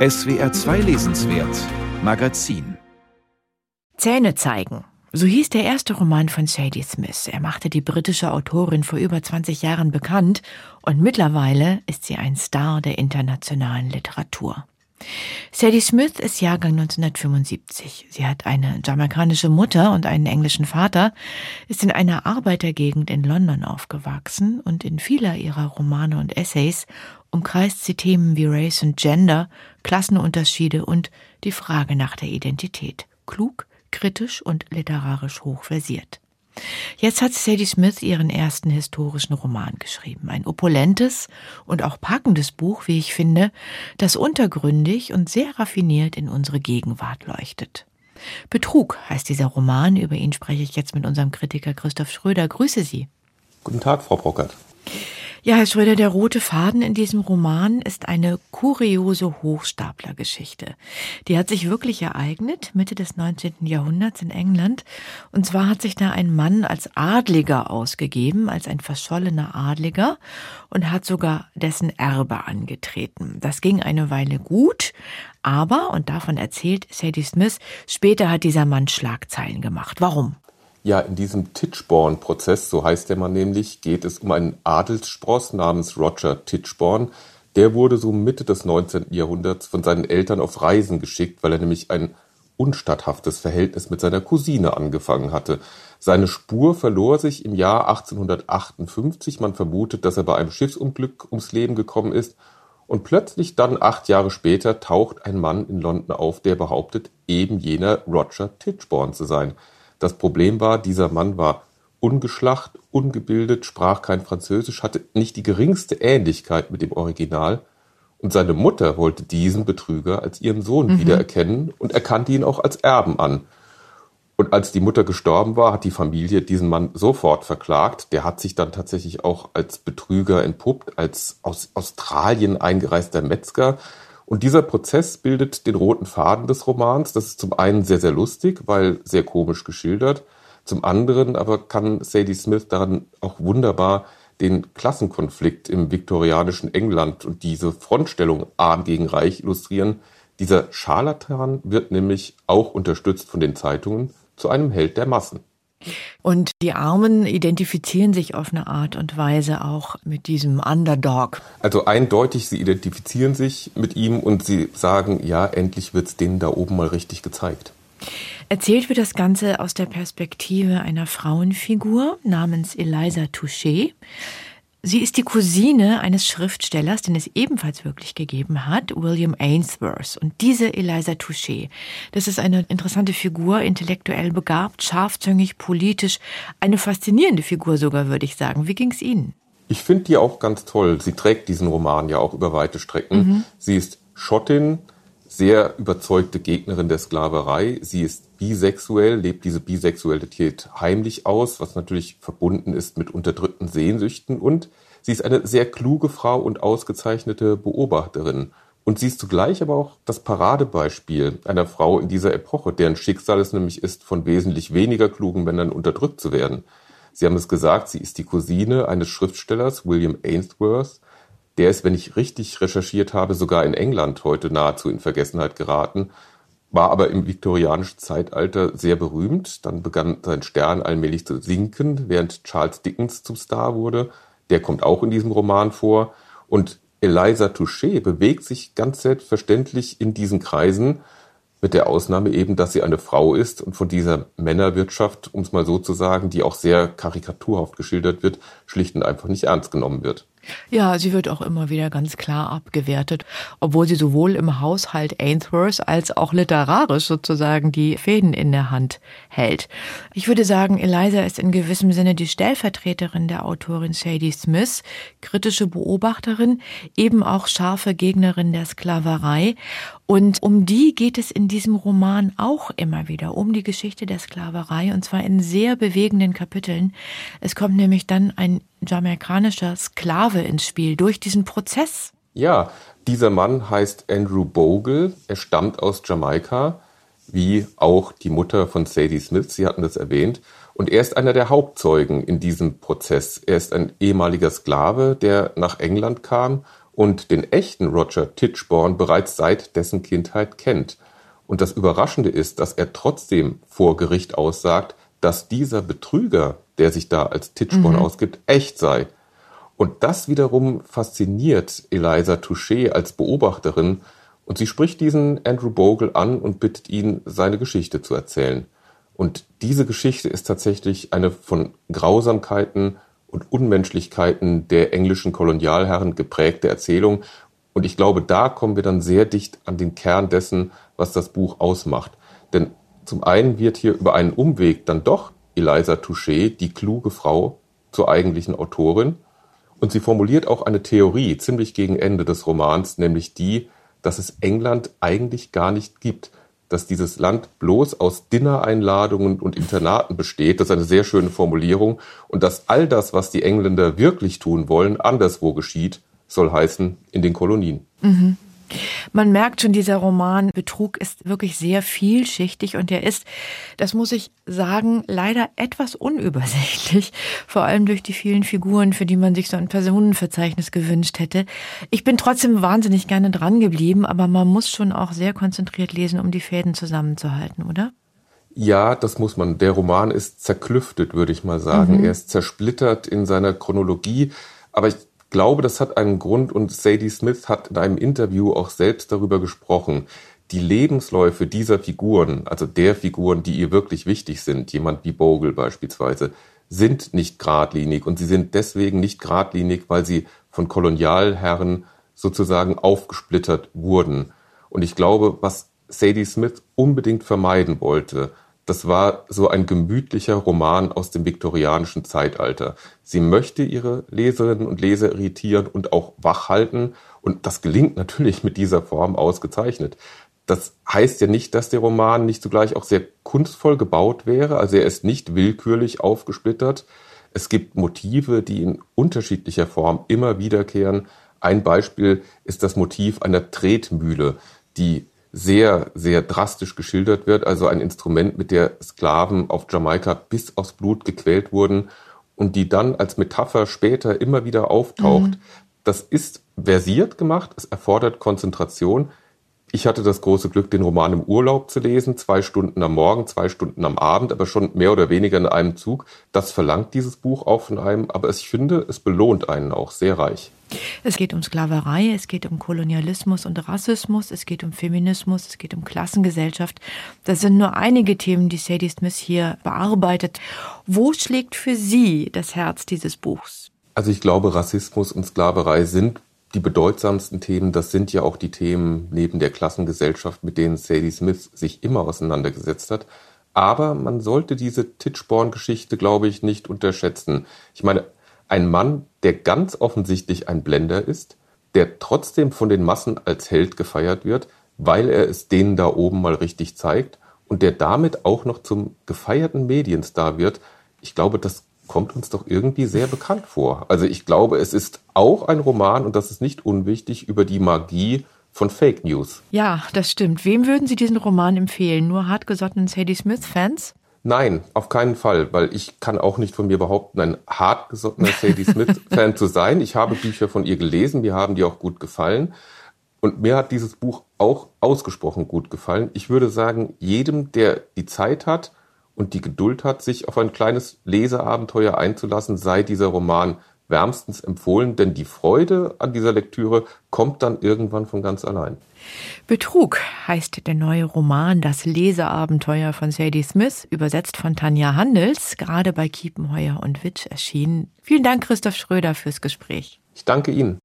SWR 2 Lesenswert Magazin Zähne zeigen. So hieß der erste Roman von Sadie Smith. Er machte die britische Autorin vor über 20 Jahren bekannt und mittlerweile ist sie ein Star der internationalen Literatur. Sadie Smith ist Jahrgang 1975. Sie hat eine jamaikanische Mutter und einen englischen Vater, ist in einer Arbeitergegend in London aufgewachsen und in vieler ihrer Romane und Essays umkreist sie Themen wie Race und Gender, Klassenunterschiede und die Frage nach der Identität. Klug, kritisch und literarisch hochversiert. Jetzt hat Sadie Smith ihren ersten historischen Roman geschrieben. Ein opulentes und auch packendes Buch, wie ich finde, das untergründig und sehr raffiniert in unsere Gegenwart leuchtet. Betrug heißt dieser Roman. Über ihn spreche ich jetzt mit unserem Kritiker Christoph Schröder. Grüße Sie. Guten Tag, Frau Brockert. Ja, Herr Schröder, der rote Faden in diesem Roman ist eine kuriose Hochstaplergeschichte. Die hat sich wirklich ereignet, Mitte des 19. Jahrhunderts in England. Und zwar hat sich da ein Mann als Adliger ausgegeben, als ein verschollener Adliger und hat sogar dessen Erbe angetreten. Das ging eine Weile gut, aber, und davon erzählt Sadie Smith, später hat dieser Mann Schlagzeilen gemacht. Warum? Ja, in diesem Titchborn-Prozess, so heißt der Mann nämlich, geht es um einen Adelsspross namens Roger Titchborn. Der wurde so Mitte des 19. Jahrhunderts von seinen Eltern auf Reisen geschickt, weil er nämlich ein unstatthaftes Verhältnis mit seiner Cousine angefangen hatte. Seine Spur verlor sich im Jahr 1858. Man vermutet, dass er bei einem Schiffsunglück ums Leben gekommen ist. Und plötzlich dann acht Jahre später taucht ein Mann in London auf, der behauptet, eben jener Roger Titchborn zu sein. Das Problem war, dieser Mann war ungeschlacht, ungebildet, sprach kein Französisch, hatte nicht die geringste Ähnlichkeit mit dem Original, und seine Mutter wollte diesen Betrüger als ihren Sohn mhm. wiedererkennen und erkannte ihn auch als Erben an. Und als die Mutter gestorben war, hat die Familie diesen Mann sofort verklagt. Der hat sich dann tatsächlich auch als Betrüger entpuppt, als aus Australien eingereister Metzger. Und dieser Prozess bildet den roten Faden des Romans. Das ist zum einen sehr, sehr lustig, weil sehr komisch geschildert. Zum anderen aber kann Sadie Smith daran auch wunderbar den Klassenkonflikt im viktorianischen England und diese Frontstellung arm gegen reich illustrieren. Dieser Scharlatan wird nämlich auch unterstützt von den Zeitungen zu einem Held der Massen. Und die Armen identifizieren sich auf eine Art und Weise auch mit diesem Underdog. Also eindeutig, sie identifizieren sich mit ihm und sie sagen, ja, endlich wird's denen da oben mal richtig gezeigt. Erzählt wird das Ganze aus der Perspektive einer Frauenfigur namens Eliza Touché. Sie ist die Cousine eines Schriftstellers, den es ebenfalls wirklich gegeben hat, William Ainsworth. Und diese Eliza Touché, das ist eine interessante Figur, intellektuell begabt, scharfzüngig, politisch, eine faszinierende Figur sogar, würde ich sagen. Wie ging es Ihnen? Ich finde die auch ganz toll. Sie trägt diesen Roman ja auch über weite Strecken. Mhm. Sie ist Schottin, sehr überzeugte Gegnerin der Sklaverei. Sie ist bisexuell, lebt diese Bisexualität heimlich aus, was natürlich verbunden ist mit unterdrückten Sehnsüchten. Und sie ist eine sehr kluge Frau und ausgezeichnete Beobachterin. Und sie ist zugleich aber auch das Paradebeispiel einer Frau in dieser Epoche, deren Schicksal es nämlich ist, von wesentlich weniger klugen Männern unterdrückt zu werden. Sie haben es gesagt, sie ist die Cousine eines Schriftstellers, William Ainsworth, der ist, wenn ich richtig recherchiert habe, sogar in England heute nahezu in Vergessenheit geraten, war aber im viktorianischen Zeitalter sehr berühmt. Dann begann sein Stern allmählich zu sinken, während Charles Dickens zum Star wurde. Der kommt auch in diesem Roman vor. Und Eliza Touché bewegt sich ganz selbstverständlich in diesen Kreisen, mit der Ausnahme eben, dass sie eine Frau ist und von dieser Männerwirtschaft, um es mal so zu sagen, die auch sehr karikaturhaft geschildert wird, schlicht und einfach nicht ernst genommen wird. Ja, sie wird auch immer wieder ganz klar abgewertet, obwohl sie sowohl im Haushalt Ainsworth als auch literarisch sozusagen die Fäden in der Hand hält. Ich würde sagen, Eliza ist in gewissem Sinne die Stellvertreterin der Autorin Sadie Smith, kritische Beobachterin, eben auch scharfe Gegnerin der Sklaverei. Und um die geht es in diesem Roman auch immer wieder, um die Geschichte der Sklaverei, und zwar in sehr bewegenden Kapiteln. Es kommt nämlich dann ein jamaikanischer Sklave ins Spiel durch diesen Prozess. Ja, dieser Mann heißt Andrew Bogle. Er stammt aus Jamaika, wie auch die Mutter von Sadie Smith. Sie hatten das erwähnt. Und er ist einer der Hauptzeugen in diesem Prozess. Er ist ein ehemaliger Sklave, der nach England kam, und den echten Roger Tichborne bereits seit dessen Kindheit kennt. Und das Überraschende ist, dass er trotzdem vor Gericht aussagt, dass dieser Betrüger, der sich da als Tichborne mhm. ausgibt, echt sei. Und das wiederum fasziniert Eliza Touché als Beobachterin und sie spricht diesen Andrew Bogle an und bittet ihn, seine Geschichte zu erzählen. Und diese Geschichte ist tatsächlich eine von Grausamkeiten und Unmenschlichkeiten der englischen Kolonialherren geprägte Erzählung. Und ich glaube, da kommen wir dann sehr dicht an den Kern dessen, was das Buch ausmacht. Denn zum einen wird hier über einen Umweg dann doch Eliza Touché, die kluge Frau, zur eigentlichen Autorin. Und sie formuliert auch eine Theorie ziemlich gegen Ende des Romans, nämlich die, dass es England eigentlich gar nicht gibt, dass dieses Land bloß aus Dinnereinladungen und Internaten besteht. Das ist eine sehr schöne Formulierung. Und dass all das, was die Engländer wirklich tun wollen, anderswo geschieht, soll heißen in den Kolonien. Mhm. Man merkt schon, dieser Roman Betrug ist wirklich sehr vielschichtig und er ist, das muss ich sagen, leider etwas unübersichtlich, vor allem durch die vielen Figuren, für die man sich so ein Personenverzeichnis gewünscht hätte. Ich bin trotzdem wahnsinnig gerne dran geblieben, aber man muss schon auch sehr konzentriert lesen, um die Fäden zusammenzuhalten, oder? Ja, das muss man. Der Roman ist zerklüftet, würde ich mal sagen. Mhm. Er ist zersplittert in seiner Chronologie. Aber ich glaube, das hat einen Grund und Sadie Smith hat in einem Interview auch selbst darüber gesprochen. Die Lebensläufe dieser Figuren, also der Figuren, die ihr wirklich wichtig sind, jemand wie Bogle beispielsweise, sind nicht geradlinig und sie sind deswegen nicht geradlinig, weil sie von Kolonialherren sozusagen aufgesplittert wurden. Und ich glaube, was Sadie Smith unbedingt vermeiden wollte, das war so ein gemütlicher Roman aus dem viktorianischen Zeitalter. Sie möchte ihre Leserinnen und Leser irritieren und auch wach halten. Und das gelingt natürlich mit dieser Form ausgezeichnet. Das heißt ja nicht, dass der Roman nicht zugleich auch sehr kunstvoll gebaut wäre. Also er ist nicht willkürlich aufgesplittert. Es gibt Motive, die in unterschiedlicher Form immer wiederkehren. Ein Beispiel ist das Motiv einer Tretmühle, die sehr, sehr drastisch geschildert wird. Also ein Instrument, mit der Sklaven auf Jamaika bis aufs Blut gequält wurden und die dann als Metapher später immer wieder auftaucht. Mhm. Das ist versiert gemacht, es erfordert Konzentration. Ich hatte das große Glück, den Roman im Urlaub zu lesen, zwei Stunden am Morgen, zwei Stunden am Abend, aber schon mehr oder weniger in einem Zug. Das verlangt dieses Buch auch von einem, aber ich finde, es belohnt einen auch sehr reich. Es geht um Sklaverei, es geht um Kolonialismus und Rassismus, es geht um Feminismus, es geht um Klassengesellschaft. Das sind nur einige Themen, die Sadie Smith hier bearbeitet. Wo schlägt für Sie das Herz dieses Buchs? Also ich glaube, Rassismus und Sklaverei sind die bedeutsamsten Themen. Das sind ja auch die Themen neben der Klassengesellschaft, mit denen Sadie Smith sich immer auseinandergesetzt hat. Aber man sollte diese Titchborn-Geschichte, glaube ich, nicht unterschätzen. Ich meine, ein Mann, der ganz offensichtlich ein Blender ist, der trotzdem von den Massen als Held gefeiert wird, weil er es denen da oben mal richtig zeigt und der damit auch noch zum gefeierten Medienstar wird. Ich glaube, das kommt uns doch irgendwie sehr bekannt vor. Also ich glaube, es ist auch ein Roman, und das ist nicht unwichtig, über die Magie von Fake News. Ja, das stimmt. Wem würden Sie diesen Roman empfehlen? Nur hartgesottenen Sadie Smith-Fans? Nein, auf keinen Fall, weil ich kann auch nicht von mir behaupten, ein hartgesottener Sadie Smith-Fan zu sein. Ich habe Bücher von ihr gelesen, mir haben die auch gut gefallen. Und mir hat dieses Buch auch ausgesprochen gut gefallen. Ich würde sagen, jedem, der die Zeit hat und die Geduld hat, sich auf ein kleines Leseabenteuer einzulassen, sei dieser Roman wärmstens empfohlen, denn die Freude an dieser Lektüre kommt dann irgendwann von ganz allein. Betrug heißt der neue Roman Das Leseabenteuer von Sadie Smith, übersetzt von Tanja Handels, gerade bei Kiepenheuer und Witsch erschienen. Vielen Dank, Christoph Schröder, fürs Gespräch. Ich danke Ihnen.